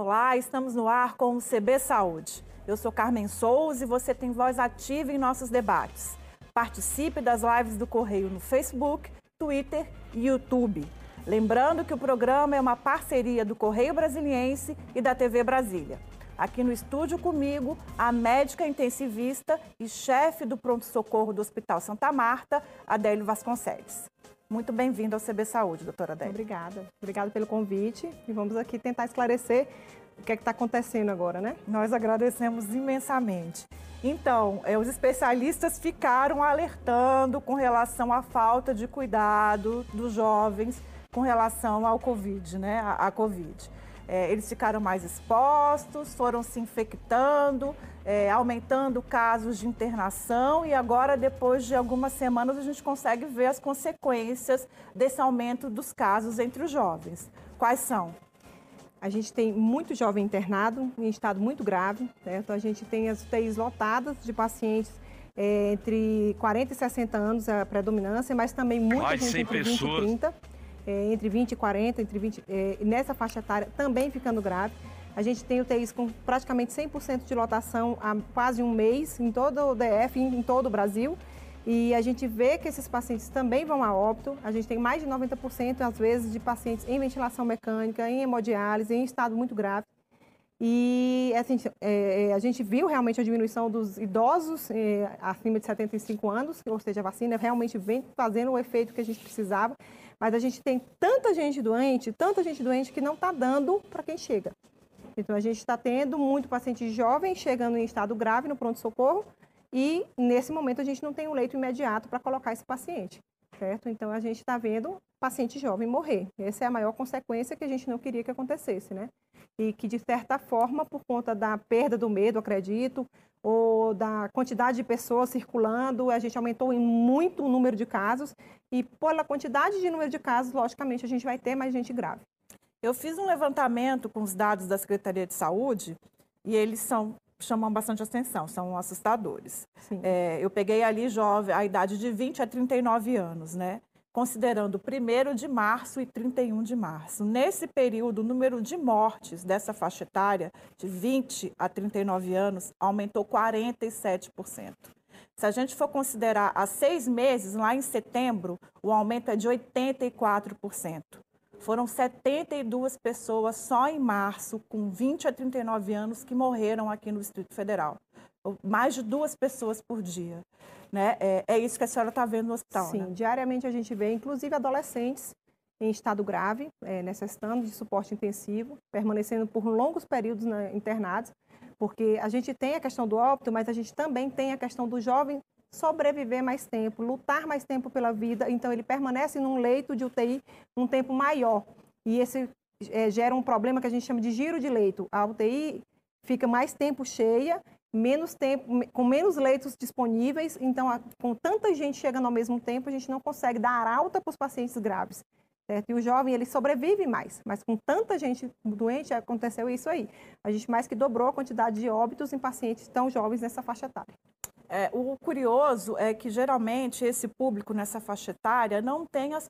Olá, estamos no ar com o CB Saúde. Eu sou Carmen Souza e você tem voz ativa em nossos debates. Participe das lives do Correio no Facebook, Twitter e YouTube. Lembrando que o programa é uma parceria do Correio Brasiliense e da TV Brasília. Aqui no estúdio comigo, a médica intensivista e chefe do pronto-socorro do Hospital Santa Marta, Adélio Vasconcelos. Muito bem-vindo ao CB Saúde, doutora Adélio. Obrigada. Obrigada pelo convite e vamos aqui tentar esclarecer o que é está acontecendo agora, né? Nós agradecemos imensamente. Então, é, os especialistas ficaram alertando com relação à falta de cuidado dos jovens com relação ao Covid, né? A, a Covid. É, eles ficaram mais expostos, foram se infectando, é, aumentando casos de internação e agora, depois de algumas semanas, a gente consegue ver as consequências desse aumento dos casos entre os jovens. Quais são? A gente tem muito jovem internado em estado muito grave, certo? A gente tem as UTIs lotadas de pacientes é, entre 40 e 60 anos, a predominância, mas também muita Mais gente entre pessoas. 20 e 30 é, entre 20 e 40, entre 20, é, nessa faixa etária também ficando grave. A gente tem UTIs com praticamente 100% de lotação há quase um mês em todo o DF, em, em todo o Brasil. E a gente vê que esses pacientes também vão a óbito. A gente tem mais de 90%, às vezes, de pacientes em ventilação mecânica, em hemodiálise, em estado muito grave. E assim, é, a gente viu realmente a diminuição dos idosos é, acima de 75 anos, ou seja, a vacina realmente vem fazendo o efeito que a gente precisava. Mas a gente tem tanta gente doente, tanta gente doente que não está dando para quem chega. Então a gente está tendo muito paciente jovem chegando em estado grave no pronto-socorro e nesse momento a gente não tem um leito imediato para colocar esse paciente, certo? Então a gente está vendo paciente jovem morrer. Essa é a maior consequência que a gente não queria que acontecesse, né? E que de certa forma, por conta da perda do medo, acredito, ou da quantidade de pessoas circulando, a gente aumentou em muito o número de casos e pela quantidade de número de casos, logicamente, a gente vai ter mais gente grave. Eu fiz um levantamento com os dados da Secretaria de Saúde e eles são chamam bastante atenção, são assustadores. É, eu peguei ali jovem, a idade de 20 a 39 anos, né? Considerando 1 de março e 31 de março. Nesse período, o número de mortes dessa faixa etária, de 20 a 39 anos, aumentou 47%. Se a gente for considerar há seis meses, lá em setembro, o aumento é de 84%. Foram 72 pessoas só em março, com 20 a 39 anos, que morreram aqui no Distrito Federal. Mais de duas pessoas por dia. Né? É, é isso que a senhora está vendo no hospital. Sim, né? diariamente a gente vê, inclusive adolescentes em estado grave, é, necessitando de suporte intensivo, permanecendo por longos períodos né, internados, porque a gente tem a questão do óbito, mas a gente também tem a questão do jovem sobreviver mais tempo, lutar mais tempo pela vida, então ele permanece num leito de UTI um tempo maior. E esse é, gera um problema que a gente chama de giro de leito. A UTI fica mais tempo cheia menos tempo, com menos leitos disponíveis, então com tanta gente chegando ao mesmo tempo, a gente não consegue dar alta para os pacientes graves. Certo? E o jovem, ele sobrevive mais, mas com tanta gente doente, aconteceu isso aí. A gente mais que dobrou a quantidade de óbitos em pacientes tão jovens nessa faixa etária. É, o curioso é que geralmente esse público nessa faixa etária não tem as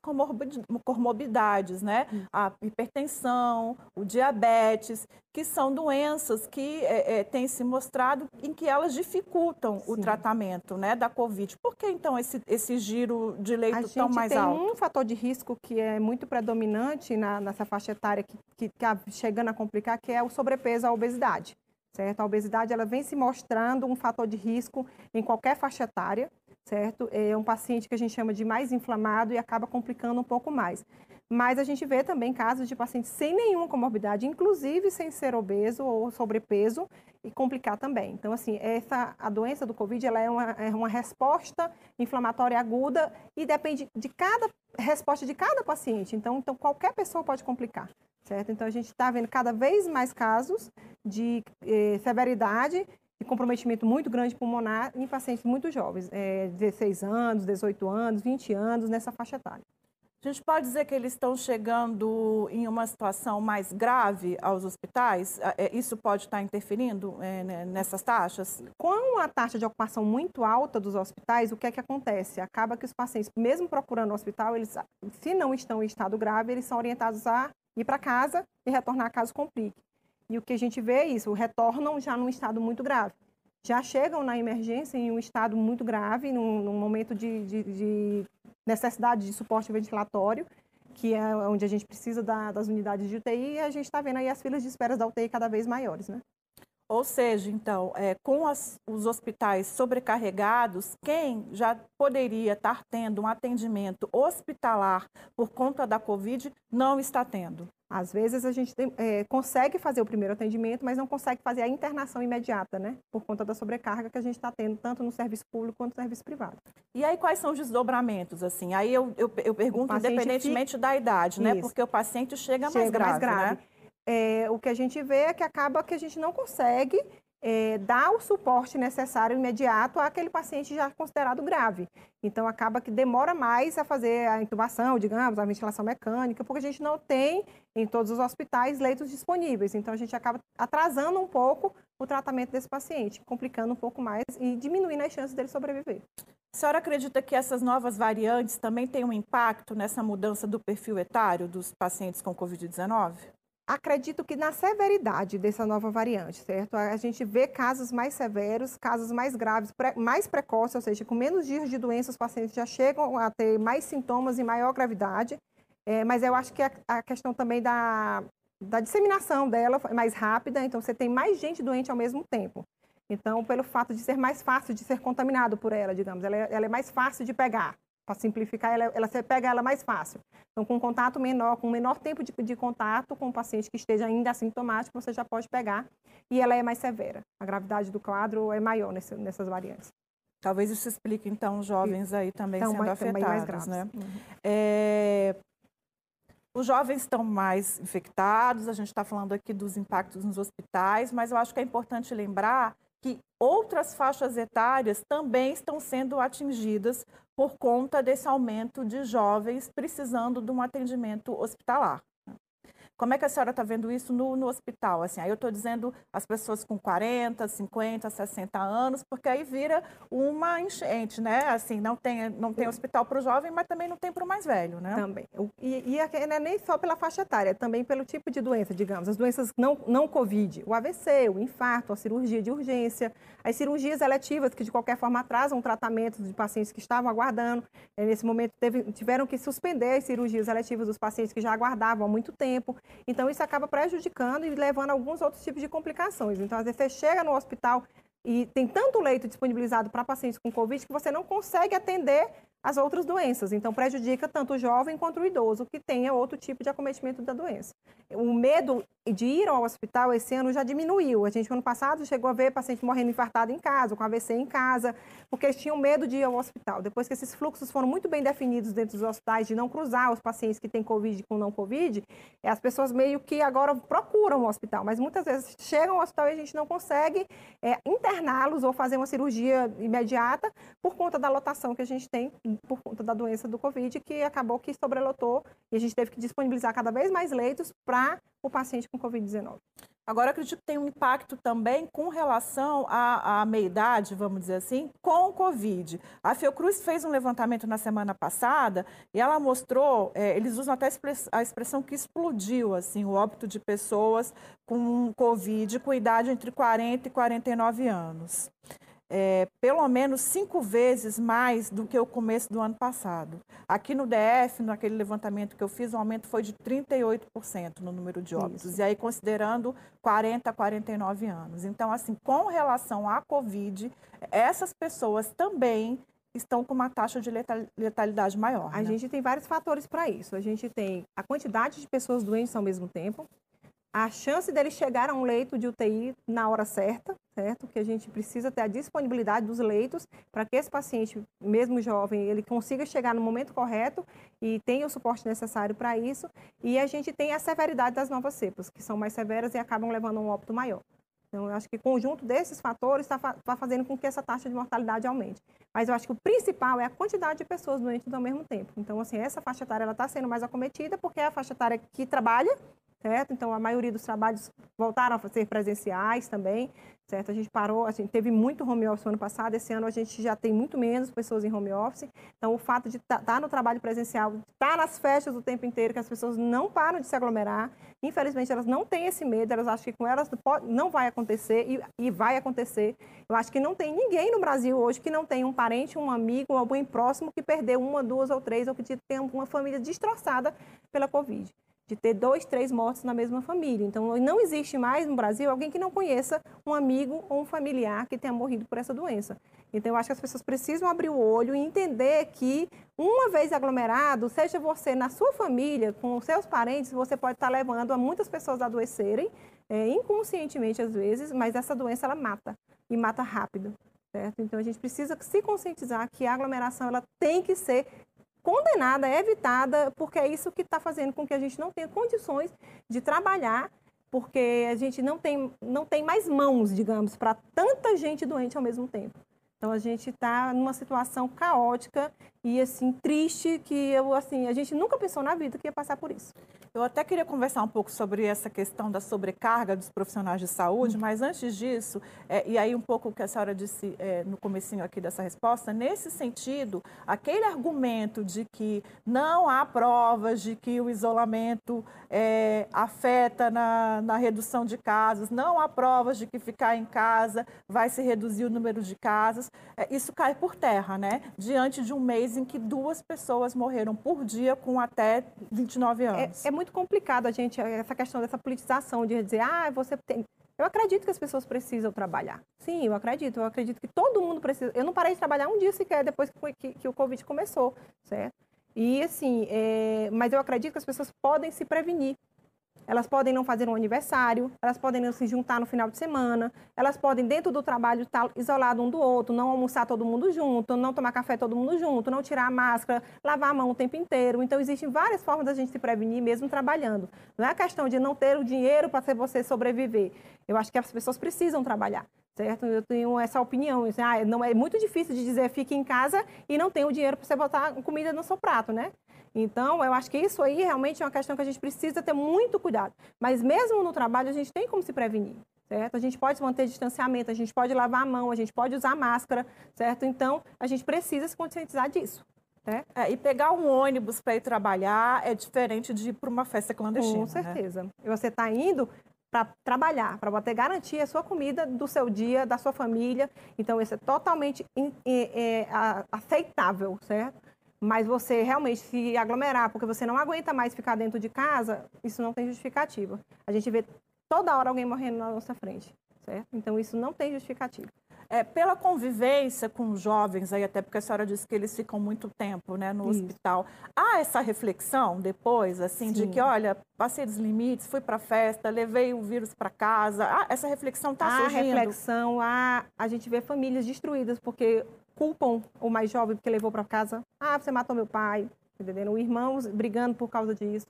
comorbidades, né? Hum. A hipertensão, o diabetes, que são doenças que é, é, têm se mostrado em que elas dificultam Sim. o tratamento né, da Covid. Por que então esse, esse giro de leito tão mais alto? A gente tem um fator de risco que é muito predominante na, nessa faixa etária que está chegando a complicar, que é o sobrepeso, a obesidade certo? A obesidade ela vem se mostrando um fator de risco em qualquer faixa etária, certo? É um paciente que a gente chama de mais inflamado e acaba complicando um pouco mais. Mas a gente vê também casos de pacientes sem nenhuma comorbidade, inclusive sem ser obeso ou sobrepeso, e complicar também. Então, assim, essa, a doença do Covid ela é, uma, é uma resposta inflamatória aguda e depende de cada resposta de cada paciente. Então, então qualquer pessoa pode complicar certo? Então a gente está vendo cada vez mais casos de eh, severidade e comprometimento muito grande pulmonar em pacientes muito jovens, é, 16 anos, 18 anos, 20 anos, nessa faixa etária. A gente pode dizer que eles estão chegando em uma situação mais grave aos hospitais? É, isso pode estar interferindo é, né, nessas taxas? Com a taxa de ocupação muito alta dos hospitais, o que é que acontece? Acaba que os pacientes, mesmo procurando o hospital, eles, se não estão em estado grave, eles são orientados a ir para casa e retornar caso complique. E o que a gente vê é isso, retornam já num estado muito grave. Já chegam na emergência em um estado muito grave, num, num momento de, de, de, necessidade de suporte ventilatório, que é onde a gente precisa da, das unidades de UTI, e a gente está vendo aí as filas de espera da UTI cada vez maiores, né? Ou seja, então, é, com as, os hospitais sobrecarregados, quem já poderia estar tendo um atendimento hospitalar por conta da Covid não está tendo. Às vezes a gente tem, é, consegue fazer o primeiro atendimento, mas não consegue fazer a internação imediata, né? Por conta da sobrecarga que a gente está tendo, tanto no serviço público quanto no serviço privado. E aí, quais são os desdobramentos, assim? Aí eu, eu, eu pergunto independentemente fica... da idade, né? Isso. Porque o paciente chega, chega mais grave, mais grave. Né? É, o que a gente vê é que acaba que a gente não consegue é, dar o suporte necessário imediato àquele paciente já considerado grave. Então, acaba que demora mais a fazer a intubação, digamos, a ventilação mecânica, porque a gente não tem em todos os hospitais leitos disponíveis. Então, a gente acaba atrasando um pouco o tratamento desse paciente, complicando um pouco mais e diminuindo as chances dele sobreviver. A senhora acredita que essas novas variantes também têm um impacto nessa mudança do perfil etário dos pacientes com Covid-19? Acredito que na severidade dessa nova variante, certo? A gente vê casos mais severos, casos mais graves, mais precoces, ou seja, com menos dias de doença, os pacientes já chegam a ter mais sintomas e maior gravidade. É, mas eu acho que a, a questão também da, da disseminação dela é mais rápida, então você tem mais gente doente ao mesmo tempo. Então, pelo fato de ser mais fácil de ser contaminado por ela, digamos, ela é, ela é mais fácil de pegar para simplificar, ela, ela, você pega ela mais fácil. Então, com contato menor, com menor tempo de, de contato com o paciente que esteja ainda assintomático, você já pode pegar e ela é mais severa. A gravidade do quadro é maior nesse, nessas variantes. Talvez isso explique, então, os jovens aí também então, sendo mais, afetados, né? Uhum. É... Os jovens estão mais infectados, a gente está falando aqui dos impactos nos hospitais, mas eu acho que é importante lembrar que outras faixas etárias também estão sendo atingidas por conta desse aumento de jovens precisando de um atendimento hospitalar. Como é que a senhora está vendo isso no, no hospital? Assim, aí eu estou dizendo as pessoas com 40, 50, 60 anos, porque aí vira uma enchente, né? Assim, não tem, não tem hospital para o jovem, mas também não tem para o mais velho, né? Também. E, e não é nem só pela faixa etária, é também pelo tipo de doença, digamos. As doenças não, não Covid, o AVC, o infarto, a cirurgia de urgência, as cirurgias eletivas, que de qualquer forma atrasam o tratamento de pacientes que estavam aguardando. Nesse momento, teve, tiveram que suspender as cirurgias eletivas dos pacientes que já aguardavam há muito tempo. Então, isso acaba prejudicando e levando a alguns outros tipos de complicações. Então, às vezes, você chega no hospital e tem tanto leito disponibilizado para pacientes com Covid que você não consegue atender as outras doenças. Então, prejudica tanto o jovem quanto o idoso que tenha outro tipo de acometimento da doença. O medo de ir ao hospital esse ano já diminuiu. A gente, ano passado, chegou a ver paciente morrendo infartado em casa, com AVC em casa, porque eles tinham medo de ir ao hospital. Depois que esses fluxos foram muito bem definidos dentro dos hospitais, de não cruzar os pacientes que têm Covid com não Covid, as pessoas meio que agora procuram o hospital, mas muitas vezes chegam ao hospital e a gente não consegue é, interná-los ou fazer uma cirurgia imediata por conta da lotação que a gente tem por conta da doença do Covid, que acabou que sobrelotou e a gente teve que disponibilizar cada vez mais leitos para o paciente com Covid-19. Agora, acredito que tem um impacto também com relação à, à meia-idade, vamos dizer assim, com o Covid. A Fiocruz fez um levantamento na semana passada e ela mostrou, é, eles usam até a expressão que explodiu, assim, o óbito de pessoas com Covid com idade entre 40 e 49 anos é, pelo menos cinco vezes mais do que o começo do ano passado. Aqui no DF, naquele levantamento que eu fiz, o aumento foi de 38% no número de óbitos. Isso. E aí, considerando 40 a 49 anos. Então, assim, com relação à Covid, essas pessoas também estão com uma taxa de letalidade maior. A né? gente tem vários fatores para isso. A gente tem a quantidade de pessoas doentes ao mesmo tempo, a chance dele chegar a um leito de UTI na hora certa, certo? Que a gente precisa ter a disponibilidade dos leitos para que esse paciente, mesmo jovem, ele consiga chegar no momento correto e tenha o suporte necessário para isso. E a gente tem a severidade das novas cepas, que são mais severas e acabam levando a um óbito maior. Então, eu acho que o conjunto desses fatores está tá fazendo com que essa taxa de mortalidade aumente. Mas eu acho que o principal é a quantidade de pessoas doentes ao mesmo tempo. Então, assim, essa faixa etária está sendo mais acometida porque é a faixa etária que trabalha, certo? Então, a maioria dos trabalhos voltaram a ser presenciais também, certo? A gente parou, a gente teve muito home office no ano passado, esse ano a gente já tem muito menos pessoas em home office. Então, o fato de estar tá, tá no trabalho presencial, estar tá nas festas o tempo inteiro, que as pessoas não param de se aglomerar, infelizmente elas não têm esse medo, elas acham que com elas não vai acontecer e, e vai acontecer. Eu acho que não tem ninguém no Brasil hoje que não tem um parente, um amigo, alguém próximo que perdeu uma, duas ou três, ou que tem uma família destroçada pela Covid de ter dois, três mortos na mesma família. Então, não existe mais no Brasil alguém que não conheça um amigo ou um familiar que tenha morrido por essa doença. Então, eu acho que as pessoas precisam abrir o olho e entender que, uma vez aglomerado, seja você na sua família, com os seus parentes, você pode estar levando a muitas pessoas a adoecerem, é, inconscientemente às vezes, mas essa doença ela mata, e mata rápido. Certo? Então, a gente precisa se conscientizar que a aglomeração ela tem que ser condenada, é evitada, porque é isso que está fazendo com que a gente não tenha condições de trabalhar, porque a gente não tem, não tem mais mãos, digamos, para tanta gente doente ao mesmo tempo. Então a gente está numa situação caótica e assim triste que eu assim a gente nunca pensou na vida que ia passar por isso. Eu até queria conversar um pouco sobre essa questão da sobrecarga dos profissionais de saúde, uhum. mas antes disso, é, e aí um pouco o que a senhora disse é, no comecinho aqui dessa resposta, nesse sentido, aquele argumento de que não há provas de que o isolamento é, afeta na, na redução de casos, não há provas de que ficar em casa vai se reduzir o número de casos, é, isso cai por terra, né? Diante de um mês em que duas pessoas morreram por dia com até 29 é, anos. É, é muito complicado a gente, essa questão dessa politização de dizer, ah, você tem. Eu acredito que as pessoas precisam trabalhar. Sim, eu acredito. Eu acredito que todo mundo precisa. Eu não parei de trabalhar um dia sequer depois que, que, que o Covid começou, certo? E assim, é... mas eu acredito que as pessoas podem se prevenir elas podem não fazer um aniversário, elas podem não se juntar no final de semana, elas podem, dentro do trabalho, estar isolado um do outro, não almoçar todo mundo junto, não tomar café todo mundo junto, não tirar a máscara, lavar a mão o tempo inteiro. Então, existem várias formas da gente se prevenir, mesmo trabalhando. Não é a questão de não ter o dinheiro para você sobreviver. Eu acho que as pessoas precisam trabalhar certo? Eu tenho essa opinião. Ah, não é muito difícil de dizer fique em casa e não tem o dinheiro para você botar comida no seu prato, né? Então, eu acho que isso aí realmente é uma questão que a gente precisa ter muito cuidado. Mas mesmo no trabalho, a gente tem como se prevenir, certo? A gente pode manter distanciamento, a gente pode lavar a mão, a gente pode usar máscara, certo? Então, a gente precisa se conscientizar disso. Né? É, e pegar um ônibus para ir trabalhar é diferente de ir para uma festa clandestina. Com né? certeza. Né? Você está indo para trabalhar, para você garantir a sua comida do seu dia, da sua família. Então, isso é totalmente é, é, aceitável, certo? Mas você realmente se aglomerar porque você não aguenta mais ficar dentro de casa, isso não tem justificativa. A gente vê toda hora alguém morrendo na nossa frente, certo? Então isso não tem justificativa. É, pela convivência com os jovens, aí até porque a senhora disse que eles ficam muito tempo né, no Isso. hospital, há essa reflexão depois, assim, Sim. de que, olha, passei dos limites, fui para a festa, levei o vírus para casa, ah, essa reflexão está surgindo? Há reflexão, há, a gente vê famílias destruídas, porque culpam o mais jovem porque levou para casa. Ah, você matou meu pai, entendendo? Irmãos brigando por causa disso.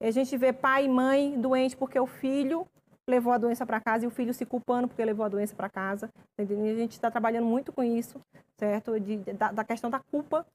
A gente vê pai e mãe doente porque o filho levou a doença para casa e o filho se culpando porque levou a doença para casa. Entendeu? A gente está trabalhando muito com isso, certo? De, da, da questão da culpa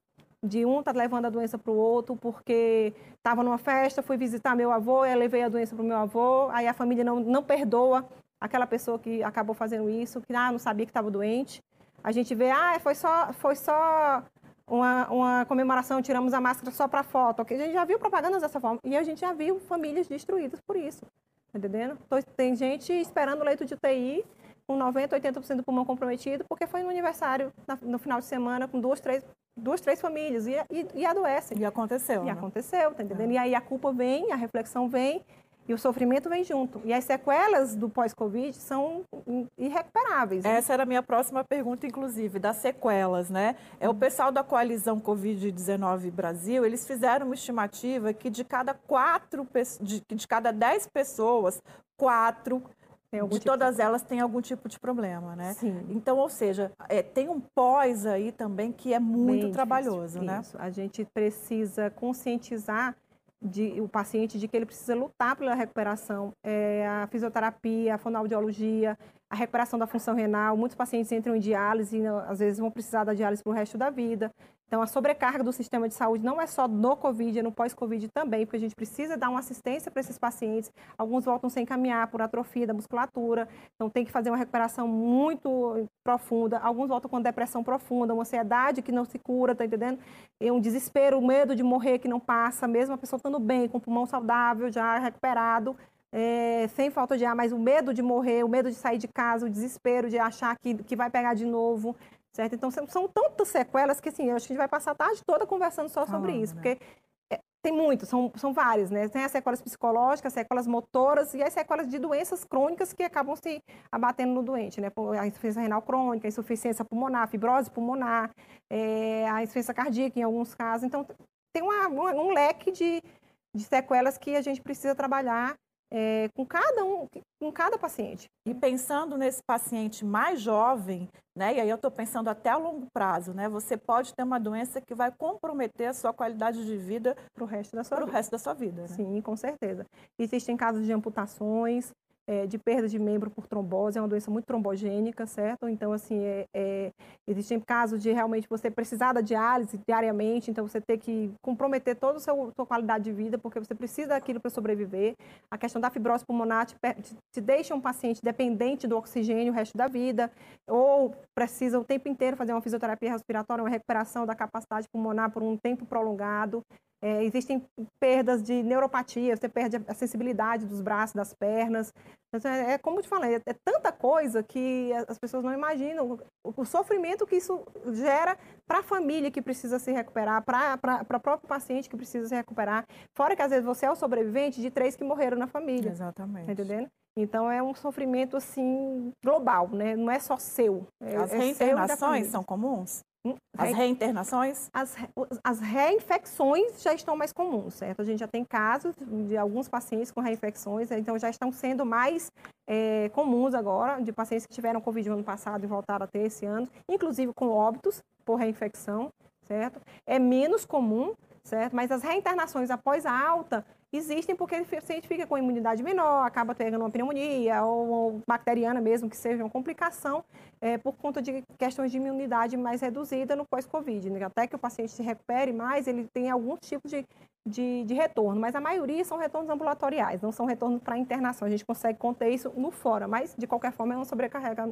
de um tá levando a doença para o outro porque estava numa festa, fui visitar meu avô, e levei a doença para o meu avô, aí a família não, não perdoa aquela pessoa que acabou fazendo isso, que ah, não sabia que estava doente. A gente vê, ah, foi só, foi só uma, uma comemoração, tiramos a máscara só para foto. A gente já viu propagandas dessa forma. E a gente já viu famílias destruídas por isso. Tá entendendo? Tem gente esperando leito de UTI com 90%, 80% do pulmão comprometido, porque foi no aniversário, no final de semana, com duas, três, duas, três famílias, e, e, e adoece. E aconteceu. E né? aconteceu, tá entendendo? É. E aí a culpa vem, a reflexão vem, e o sofrimento vem junto. E as sequelas do pós-Covid são irrecuperáveis. Né? Essa era a minha próxima pergunta, inclusive, das sequelas, né? É o pessoal da coalizão Covid-19 Brasil, eles fizeram uma estimativa que de cada quatro, de, de cada dez pessoas, quatro de tipo todas de... elas tem algum tipo de problema, né? Sim. Então, ou seja, é, tem um pós aí também que é muito Bem trabalhoso, difícil, né? Isso. A gente precisa conscientizar de, o paciente de que ele precisa lutar pela recuperação. É, a fisioterapia, a fonoaudiologia, a recuperação da função renal. Muitos pacientes entram em diálise e às vezes vão precisar da diálise para o resto da vida. Então, a sobrecarga do sistema de saúde não é só no Covid, é no pós-Covid também, porque a gente precisa dar uma assistência para esses pacientes. Alguns voltam sem caminhar por atrofia da musculatura, então tem que fazer uma recuperação muito profunda. Alguns voltam com depressão profunda, uma ansiedade que não se cura, tá entendendo? E um desespero, um medo de morrer que não passa, mesmo a pessoa estando bem, com o pulmão saudável, já recuperado, é, sem falta de ar, mas o medo de morrer, o medo de sair de casa, o desespero de achar que, que vai pegar de novo certo? Então, são tantas sequelas que, assim, acho que a gente vai passar a tarde toda conversando só sobre isso, né? porque é, tem muito, são, são várias, né? Tem as sequelas psicológicas, sequelas motoras e as sequelas de doenças crônicas que acabam se abatendo no doente, né? A insuficiência renal crônica, a insuficiência pulmonar, a fibrose pulmonar, é, a insuficiência cardíaca em alguns casos. Então, tem uma, um leque de, de sequelas que a gente precisa trabalhar é, com cada um, com cada paciente. E pensando nesse paciente mais jovem, né? E aí eu estou pensando até a longo prazo, né? Você pode ter uma doença que vai comprometer a sua qualidade de vida para o resto da sua vida. resto da sua vida. Né? Sim, com certeza. Existem casos de amputações, é, de perda de membro por trombose, é uma doença muito trombogênica, certo? Então, assim, é, é, existem casos de realmente você precisar da diálise diariamente, então você ter que comprometer toda a sua, qualidade de vida, porque você precisa daquilo para sobreviver. A questão da fibrose pulmonar te, te, te, deixa um paciente dependente do oxigênio o resto da vida, ou precisa o tempo inteiro fazer uma fisioterapia respiratória, uma recuperação da capacidade pulmonar por um tempo prolongado. É, existem perdas de neuropatia, você perde a sensibilidade dos braços, das pernas. Então, é, é como eu te falei, é, é, tanta coisa que as pessoas não imaginam o, o sofrimento que isso gera para a família que precisa se recuperar, para o próprio paciente que precisa se recuperar. Fora que às vezes você é o sobrevivente de três que morreram na família. Exatamente. Tá entendendo? Então é um sofrimento assim global, né? Não é só seu. É, As reencarnações são comuns? Hum, as reinternações? As, as reinfecções já estão mais comuns, certo? A gente já tem casos de alguns pacientes com reinfecções, então já estão sendo mais é, comuns agora, de pacientes que tiveram Covid no ano passado e voltaram a ter esse ano, inclusive com óbitos por reinfecção, certo? É menos comum, certo? Mas as reinternações após a alta existem porque o paciente fica com imunidade menor, acaba pegando uma pneumonia ou, ou bacteriana mesmo, que seja uma complicação é, por conta de questões de imunidade mais reduzida no pós-Covid. Né? Até que o paciente se recupere mais, ele tem algum tipo de, de, de retorno, mas a maioria são retornos ambulatoriais, não são retornos para internação. A gente consegue conter isso no fora, mas de qualquer forma é uma sobrecarrega,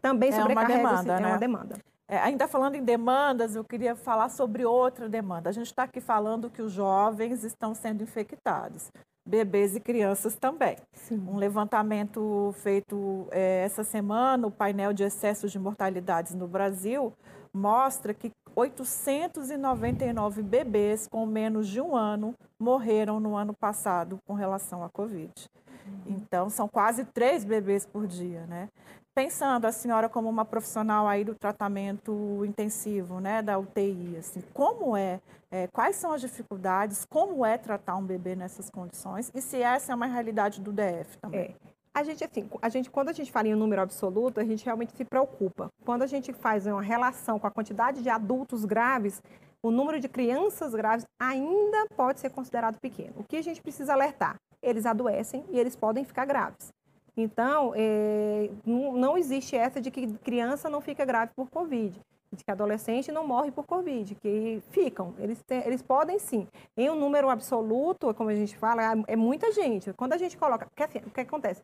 também é sobrecarrega, uma demanda, é né? uma demanda. É, ainda falando em demandas, eu queria falar sobre outra demanda. A gente está aqui falando que os jovens estão sendo infectados, bebês e crianças também. Sim. Um levantamento feito é, essa semana, o painel de excessos de mortalidades no Brasil, mostra que 899 bebês com menos de um ano morreram no ano passado com relação à Covid. Uhum. Então, são quase três bebês por dia, né? Pensando a senhora como uma profissional aí do tratamento intensivo, né, da UTI, assim, como é, é, quais são as dificuldades, como é tratar um bebê nessas condições e se essa é uma realidade do DF também? É. A gente, assim, a gente, quando a gente fala em um número absoluto, a gente realmente se preocupa. Quando a gente faz uma relação com a quantidade de adultos graves, o número de crianças graves ainda pode ser considerado pequeno. O que a gente precisa alertar? Eles adoecem e eles podem ficar graves. Então, é, não existe essa de que criança não fica grave por Covid, de que adolescente não morre por Covid, que ficam. Eles, eles podem sim. Em um número absoluto, como a gente fala, é, é muita gente. Quando a gente coloca. Porque, assim, o que acontece?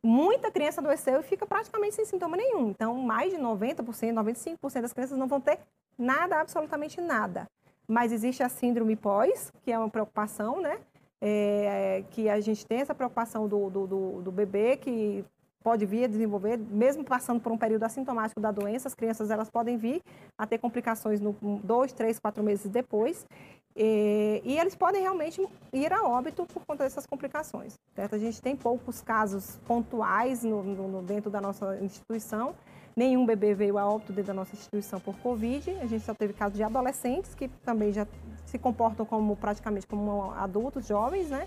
Muita criança adoeceu e fica praticamente sem sintoma nenhum. Então, mais de 90%, 95% das crianças não vão ter nada, absolutamente nada. Mas existe a síndrome pós, que é uma preocupação, né? É, que a gente tem essa preocupação do, do, do, do bebê que pode vir a desenvolver, mesmo passando por um período assintomático da doença, as crianças elas podem vir a ter complicações no dois, três, quatro meses depois. E, e, eles podem realmente ir a óbito por conta dessas complicações. Certo? A gente tem poucos casos pontuais no, no, dentro da nossa instituição. Nenhum bebê veio a óbito dentro da nossa instituição por Covid. A gente só teve casos de adolescentes que também já se comportam como praticamente como adultos, jovens, né?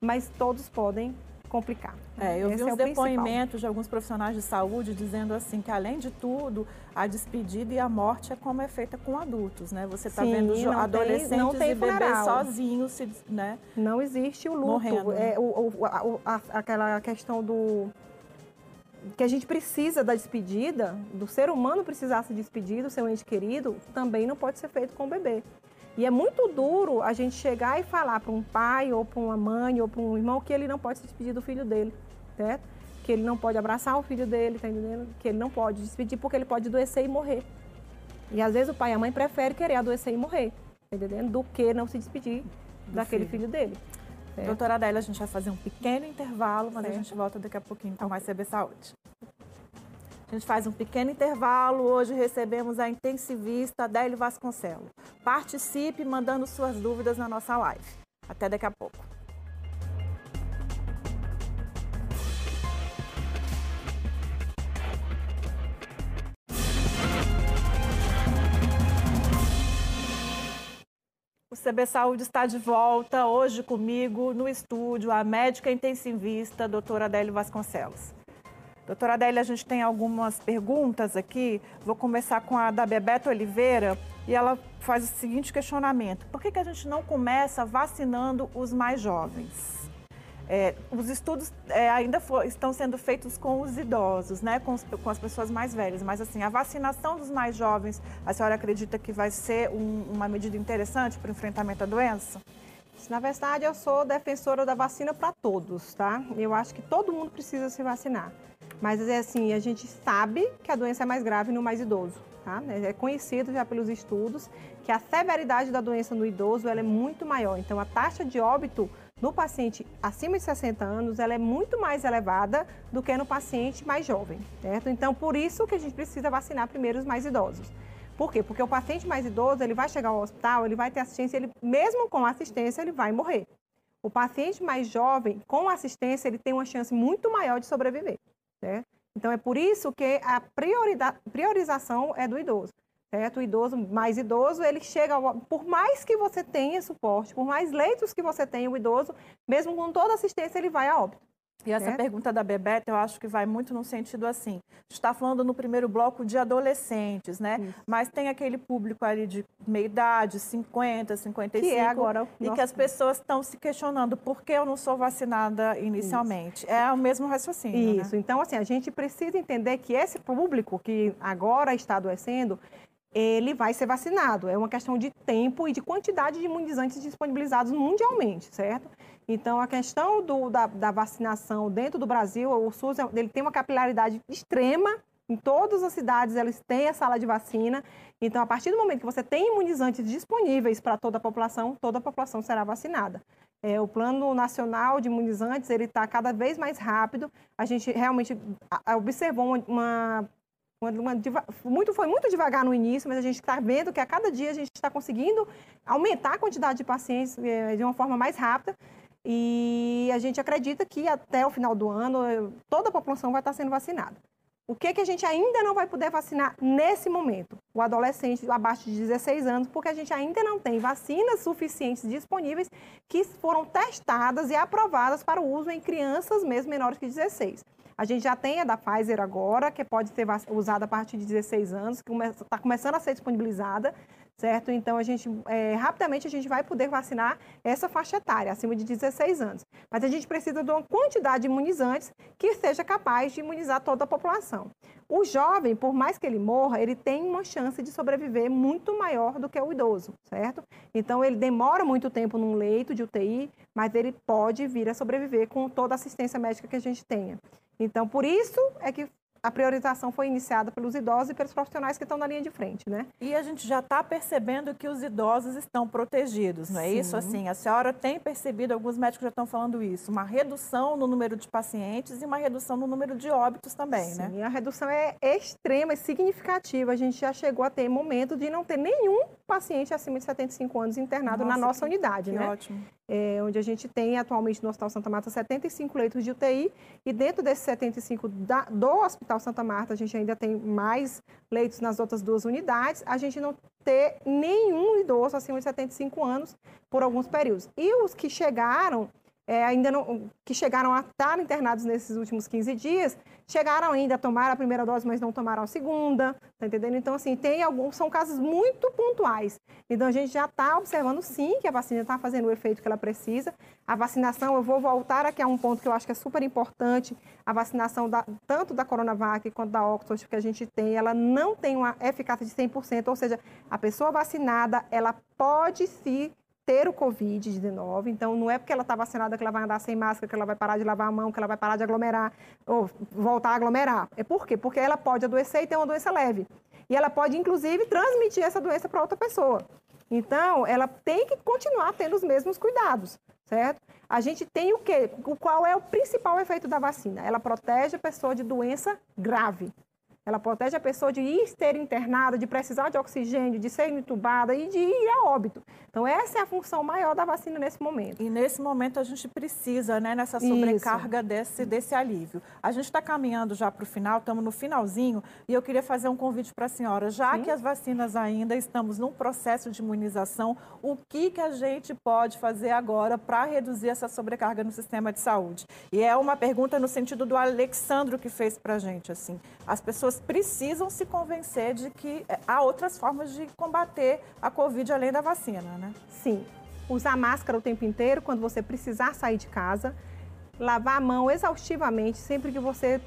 Mas todos podem complicar. É, eu Esse vi uns é depoimentos de alguns profissionais de saúde dizendo assim que além de tudo a despedida e a morte é como é feita com adultos, né? Você está vendo não adolescentes tem, não tem e bebês sozinhos, né? Não existe o luto. Morrendo. É, o, o a, a, aquela questão do que a gente precisa da despedida, do ser humano precisar se despedir do seu ente querido, também não pode ser feito com o bebê. E é muito duro a gente chegar e falar para um pai, ou para uma mãe, ou para um irmão que ele não pode se despedir do filho dele, certo? Que ele não pode abraçar o filho dele, tá entendendo? Que ele não pode despedir porque ele pode adoecer e morrer. E às vezes o pai e a mãe preferem querer adoecer e morrer, tá entendendo? Do que não se despedir do daquele filho, filho dele. Certo? Doutora Adélia, a gente vai fazer um pequeno intervalo, mas certo. a gente volta daqui a pouquinho com mais CB Saúde. A gente faz um pequeno intervalo. Hoje recebemos a intensivista Adélio Vasconcelos. Participe mandando suas dúvidas na nossa live. Até daqui a pouco. CB Saúde está de volta hoje comigo no estúdio, a médica intensivista, doutora Adélio Vasconcelos. Doutora Adélia, a gente tem algumas perguntas aqui. Vou começar com a da Bebeto Oliveira e ela faz o seguinte questionamento: por que, que a gente não começa vacinando os mais jovens? É, os estudos é, ainda for, estão sendo feitos com os idosos, né, com, os, com, as pessoas mais velhas, mas assim, a vacinação dos mais jovens, a senhora acredita que vai ser um, uma medida interessante para o enfrentamento da doença? Na verdade, eu sou defensora da vacina para todos, tá? Eu acho que todo mundo precisa se vacinar. Mas é assim, a gente sabe que a doença é mais grave no mais idoso. Tá? É conhecido já pelos estudos que a severidade da doença no idoso ela é muito maior. Então, a taxa de óbito no paciente acima de 60 anos ela é muito mais elevada do que no paciente mais jovem, certo? Então, por isso que a gente precisa vacinar primeiro os mais idosos. Por quê? Porque o paciente mais idoso, ele vai chegar ao hospital, ele vai ter assistência, ele mesmo com assistência, ele vai morrer. O paciente mais jovem, com assistência, ele tem uma chance muito maior de sobreviver. Certo? Então, é por isso que a priorização é do idoso. Certo? O idoso mais idoso, ele chega, ao, por mais que você tenha suporte, por mais leitos que você tenha, o idoso, mesmo com toda assistência, ele vai a óbito. E essa é. pergunta da Bebete, eu acho que vai muito no sentido assim. Está falando no primeiro bloco de adolescentes, né? Isso. Mas tem aquele público ali de meia idade, 50, 55. Que é agora E que as pessoas estão se questionando por que eu não sou vacinada inicialmente. Isso. É o mesmo raciocínio. Né? Isso. Né? Então, assim, a gente precisa entender que esse público que agora está adoecendo, ele vai ser vacinado. É uma questão de tempo e de quantidade de imunizantes disponibilizados mundialmente, certo? Então, a questão do, da, da, vacinação dentro do Brasil, o SUS ele tem uma capilaridade extrema. Em todas as cidades, eles têm a sala de vacina. Então, a partir do momento que você tem imunizantes disponíveis para toda a população, toda a população será vacinada. É, o Plano Nacional de Imunizantes ele está cada vez mais rápido. A gente realmente observou uma, uma muito, foi muito devagar no início, mas a gente está vendo que a cada dia a gente está conseguindo aumentar a quantidade de pacientes é, de uma forma mais rápida. E a gente acredita que até o final do ano toda a população vai estar sendo vacinada. O que, que a gente ainda não vai poder vacinar nesse momento? O adolescente abaixo de 16 anos, porque a gente ainda não tem vacinas suficientes disponíveis que foram testadas e aprovadas para o uso em crianças mesmo menores que 16. A gente já tem a da Pfizer agora, que pode ser usada a partir de 16 anos, que está começando a ser disponibilizada certo? Então, a gente, é, rapidamente, a gente vai poder vacinar essa faixa etária, acima de 16 anos. Mas a gente precisa de uma quantidade de imunizantes que seja capaz de imunizar toda a população. O jovem, por mais que ele morra, ele tem uma chance de sobreviver muito maior do que o idoso, certo? Então, ele demora muito tempo num leito de UTI, mas ele pode vir a sobreviver com toda a assistência médica que a gente tenha. Então, por isso é que a priorização foi iniciada pelos idosos e pelos profissionais que estão na linha de frente, né? E a gente já está percebendo que os idosos estão protegidos, não é Sim. isso? Assim, a senhora tem percebido, alguns médicos já estão falando isso, uma redução no número de pacientes e uma redução no número de óbitos também, Sim, né? Sim, a redução é extrema, é significativa. A gente já chegou a ter momento de não ter nenhum paciente acima de 75 anos internado nossa, na nossa unidade, que né? ótimo é, onde a gente tem atualmente no Hospital Santa Marta 75 leitos de UTI e dentro desses 75 da, do Hospital Santa Marta a gente ainda tem mais leitos nas outras duas unidades, a gente não ter nenhum idoso acima de 75 anos por alguns períodos. E os que chegaram é, ainda não, que chegaram a estar internados nesses últimos 15 dias, chegaram ainda a tomar a primeira dose, mas não tomaram a segunda, tá entendendo? Então, assim, tem alguns, são casos muito pontuais. Então, a gente já está observando, sim, que a vacina está fazendo o efeito que ela precisa. A vacinação, eu vou voltar aqui a um ponto que eu acho que é super importante, a vacinação da, tanto da Coronavac quanto da Oxford que a gente tem, ela não tem uma eficácia de 100%, ou seja, a pessoa vacinada, ela pode se ter o Covid-19. Então, não é porque ela está vacinada que ela vai andar sem máscara, que ela vai parar de lavar a mão, que ela vai parar de aglomerar, ou voltar a aglomerar. É por quê? Porque ela pode adoecer e ter uma doença leve. E ela pode, inclusive, transmitir essa doença para outra pessoa. Então, ela tem que continuar tendo os mesmos cuidados, certo? A gente tem o quê? Qual é o principal efeito da vacina? Ela protege a pessoa de doença grave. Ela protege a pessoa de ir ter internada, de precisar de oxigênio, de ser entubada e de ir a óbito. Então, essa é a função maior da vacina nesse momento. E nesse momento a gente precisa, né, nessa sobrecarga desse, desse alívio. A gente está caminhando já para o final, estamos no finalzinho, e eu queria fazer um convite para a senhora. Já Sim. que as vacinas ainda estamos num processo de imunização, o que, que a gente pode fazer agora para reduzir essa sobrecarga no sistema de saúde? E é uma pergunta no sentido do Alexandro que fez para a gente, assim. As pessoas pessoas precisam se convencer de que é, há outras formas de combater a Covid além da vacina, né? Sim. Usar máscara o tempo inteiro quando você precisar sair de casa. Lavar a mão exaustivamente sempre que você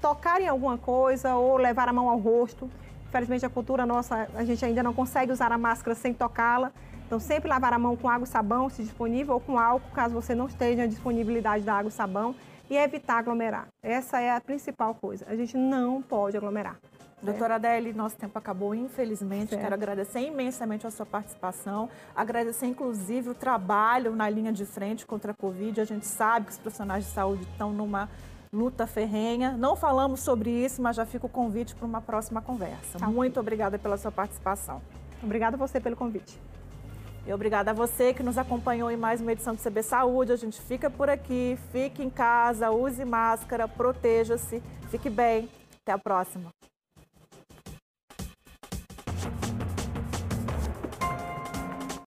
tocar em alguma coisa ou levar a mão ao rosto. Infelizmente, a cultura nossa, a gente ainda não consegue usar a máscara sem tocá-la. Então, sempre lavar a mão com água e sabão, se disponível, ou com álcool, caso você não esteja a disponibilidade da água e sabão e evitar aglomerar. Essa é a principal coisa. A gente não pode aglomerar. Doutora Adele, nosso tempo acabou, infelizmente. Certo. Quero agradecer imensamente a sua participação, agradecer inclusive o trabalho na linha de frente contra a Covid. A gente sabe que os profissionais de saúde estão numa luta ferrenha. Não falamos sobre isso, mas já fica o convite para uma próxima conversa. Tá. Muito obrigada pela sua participação. Obrigada a você pelo convite. E obrigada a você que nos acompanhou em mais uma edição do CB Saúde. A gente fica por aqui, fique em casa, use máscara, proteja-se, fique bem. Até a próxima.